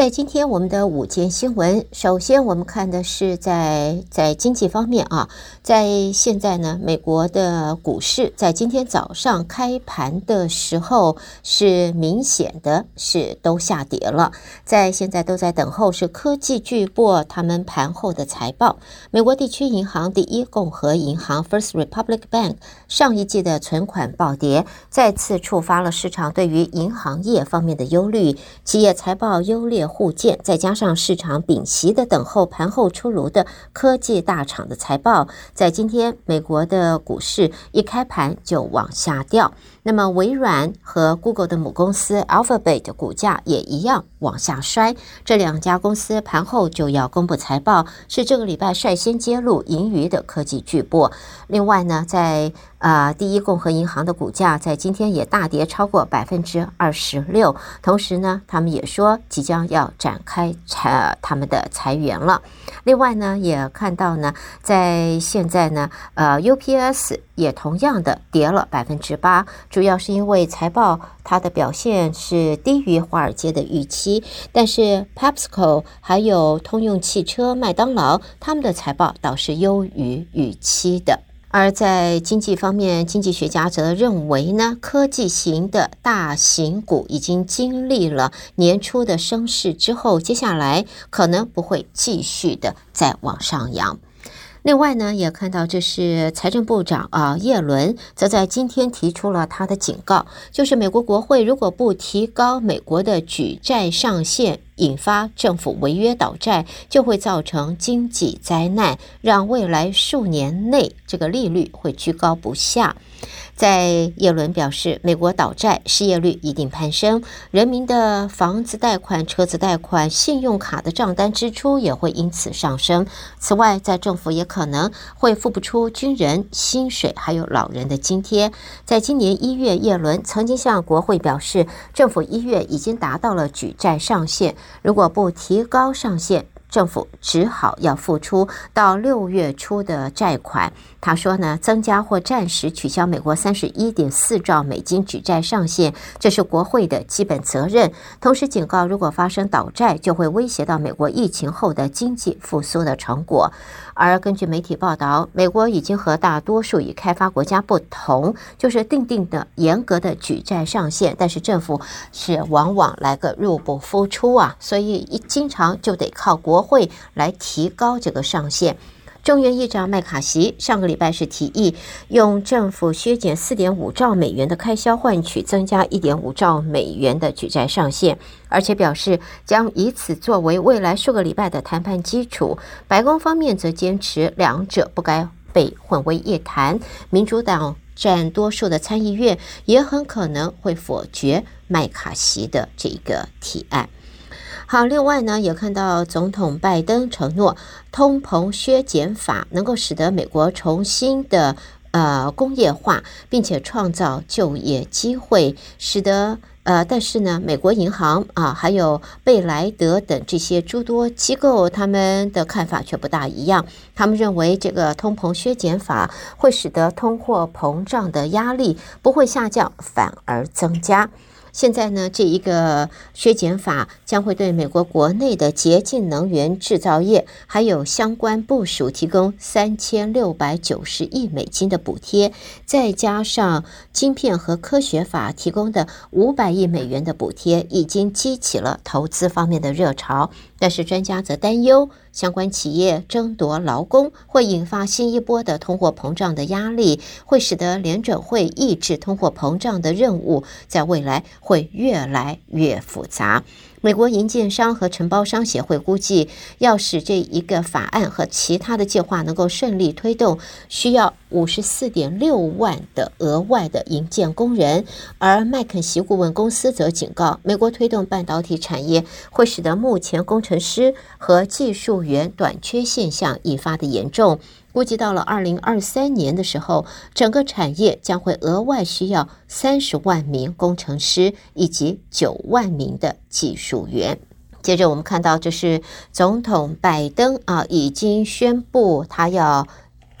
在今天我们的午间新闻，首先我们看的是在在经济方面啊，在现在呢，美国的股市在今天早上开盘的时候是明显的是都下跌了，在现在都在等候是科技巨擘他们盘后的财报。美国地区银行第一共和银行 First Republic Bank 上一季的存款暴跌，再次触发了市场对于银行业方面的忧虑，企业财报优劣。互见，再加上市场屏息的等候盘后出炉的科技大厂的财报，在今天美国的股市一开盘就往下掉。那么微软和 Google 的母公司 Alphabet 的股价也一样往下摔。这两家公司盘后就要公布财报，是这个礼拜率先揭露盈余的科技巨擘。另外呢，在、呃，第一共和银行的股价在今天也大跌超过百分之二十六。同时呢，他们也说即将要展开裁他们的裁员了。另外呢，也看到呢，在现在呢，呃，UPS 也同样的跌了百分之八。主要是因为财报它的表现是低于华尔街的预期，但是 PepsiCo 还有通用汽车、麦当劳他们的财报倒是优于预期的。而在经济方面，经济学家则认为呢，科技型的大型股已经经历了年初的升势之后，接下来可能不会继续的再往上扬。另外呢，也看到这是财政部长啊，叶伦则在今天提出了他的警告，就是美国国会如果不提高美国的举债上限，引发政府违约倒债，就会造成经济灾难，让未来数年内这个利率会居高不下。在耶伦表示，美国倒债，失业率一定攀升，人民的房子贷款、车子贷款、信用卡的账单支出也会因此上升。此外，在政府也可能会付不出军人薪水，还有老人的津贴。在今年一月，耶伦曾经向国会表示，政府一月已经达到了举债上限，如果不提高上限，政府只好要付出到六月初的债款。他说呢，增加或暂时取消美国三十一点四兆美金举债上限，这是国会的基本责任。同时警告，如果发生倒债，就会威胁到美国疫情后的经济复苏的成果。而根据媒体报道，美国已经和大多数已开发国家不同，就是定定的严格的举债上限，但是政府是往往来个入不敷出啊，所以一经常就得靠国会来提高这个上限。众院议长麦卡锡上个礼拜是提议用政府削减四点五兆美元的开销换取增加一点五兆美元的举债上限，而且表示将以此作为未来数个礼拜的谈判基础。白宫方面则坚持两者不该被混为一谈。民主党占多数的参议院也很可能会否决麦卡锡的这个提案。好，另外呢，也看到总统拜登承诺，通膨削减法能够使得美国重新的呃工业化，并且创造就业机会，使得呃，但是呢，美国银行啊，还有贝莱德等这些诸多机构，他们的看法却不大一样。他们认为，这个通膨削减法会使得通货膨胀的压力不会下降，反而增加。现在呢，这一个削减法将会对美国国内的洁净能源制造业还有相关部署提供三千六百九十亿美金的补贴，再加上晶片和科学法提供的五百亿美元的补贴，已经激起了投资方面的热潮。但是专家则担忧，相关企业争夺劳工会引发新一波的通货膨胀的压力，会使得联准会抑制通货膨胀的任务在未来会越来越复杂。美国营建商和承包商协会估计，要使这一个法案和其他的计划能够顺利推动，需要五十四点六万的额外的营建工人。而麦肯锡顾问公司则警告，美国推动半导体产业会使得目前工程师和技术员短缺现象愈发的严重。估计到了二零二三年的时候，整个产业将会额外需要三十万名工程师以及九万名的技术员。接着我们看到，这是总统拜登啊，已经宣布他要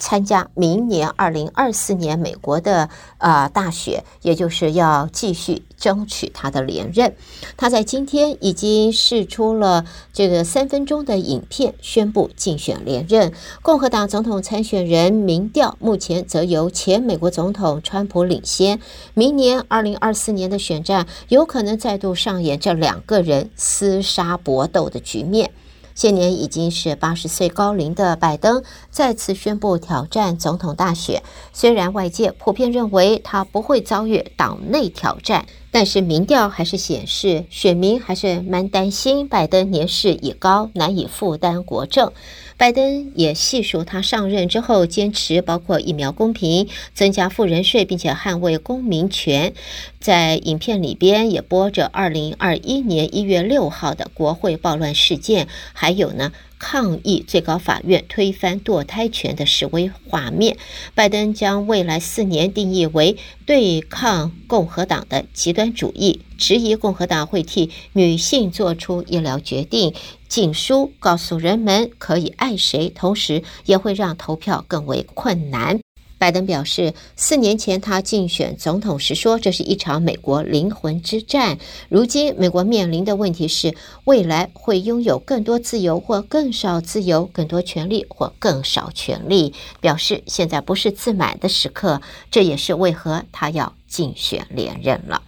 参加明年二零二四年美国的、呃、大选，也就是要继续争取他的连任。他在今天已经释出了这个三分钟的影片，宣布竞选连任。共和党总统参选人民调目前则由前美国总统川普领先。明年二零二四年的选战有可能再度上演这两个人厮杀搏斗的局面。现年已经是八十岁高龄的拜登再次宣布挑战总统大选。虽然外界普遍认为他不会遭遇党内挑战，但是民调还是显示选民还是蛮担心拜登年事已高，难以负担国政。拜登也细数他上任之后坚持包括疫苗公平、增加富人税，并且捍卫公民权。在影片里边也播着二零二一年一月六号的国会暴乱事件，还有呢。抗议最高法院推翻堕胎权的示威画面。拜登将未来四年定义为对抗共和党的极端主义，质疑共和党会替女性做出医疗决定。禁书告诉人们可以爱谁，同时也会让投票更为困难。拜登表示，四年前他竞选总统时说，这是一场美国灵魂之战。如今，美国面临的问题是，未来会拥有更多自由或更少自由，更多权利或更少权利。表示现在不是自满的时刻，这也是为何他要竞选连任了。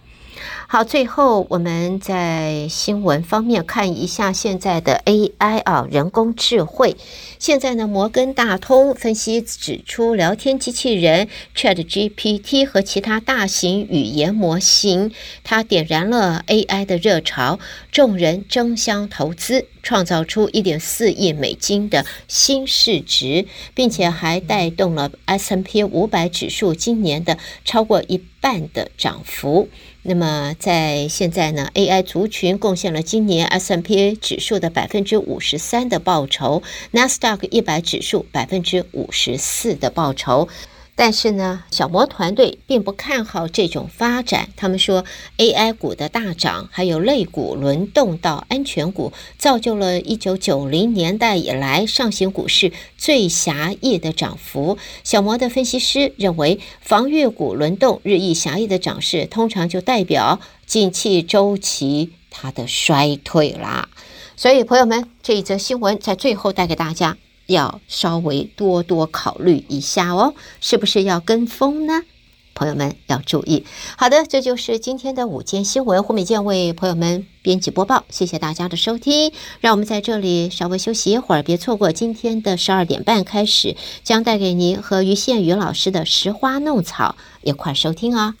好，最后我们在新闻方面看一下现在的 AI 啊，人工智慧。现在呢，摩根大通分析指出，聊天机器人 ChatGPT 和其他大型语言模型，它点燃了 AI 的热潮，众人争相投资，创造出一点四亿美金的新市值，并且还带动了 S M P 五百指数今年的超过一半的涨幅。那么在现在呢，AI 族群贡献了今年 S M P A 指数的百分之五十三的报酬，纳斯达克一百指数百分之五十四的报酬。但是呢，小摩团队并不看好这种发展。他们说，AI 股的大涨，还有类股轮动到安全股，造就了一九九零年代以来上行股市最狭义的涨幅。小摩的分析师认为，防御股轮动日益狭义的涨势，通常就代表近期周期它的衰退啦。所以，朋友们，这一则新闻在最后带给大家。要稍微多多考虑一下哦，是不是要跟风呢？朋友们要注意。好的，这就是今天的午间新闻，胡美健为朋友们编辑播报，谢谢大家的收听。让我们在这里稍微休息一会儿，别错过今天的十二点半开始将带给您和于宪宇老师的《拾花弄草》，一块收听哦。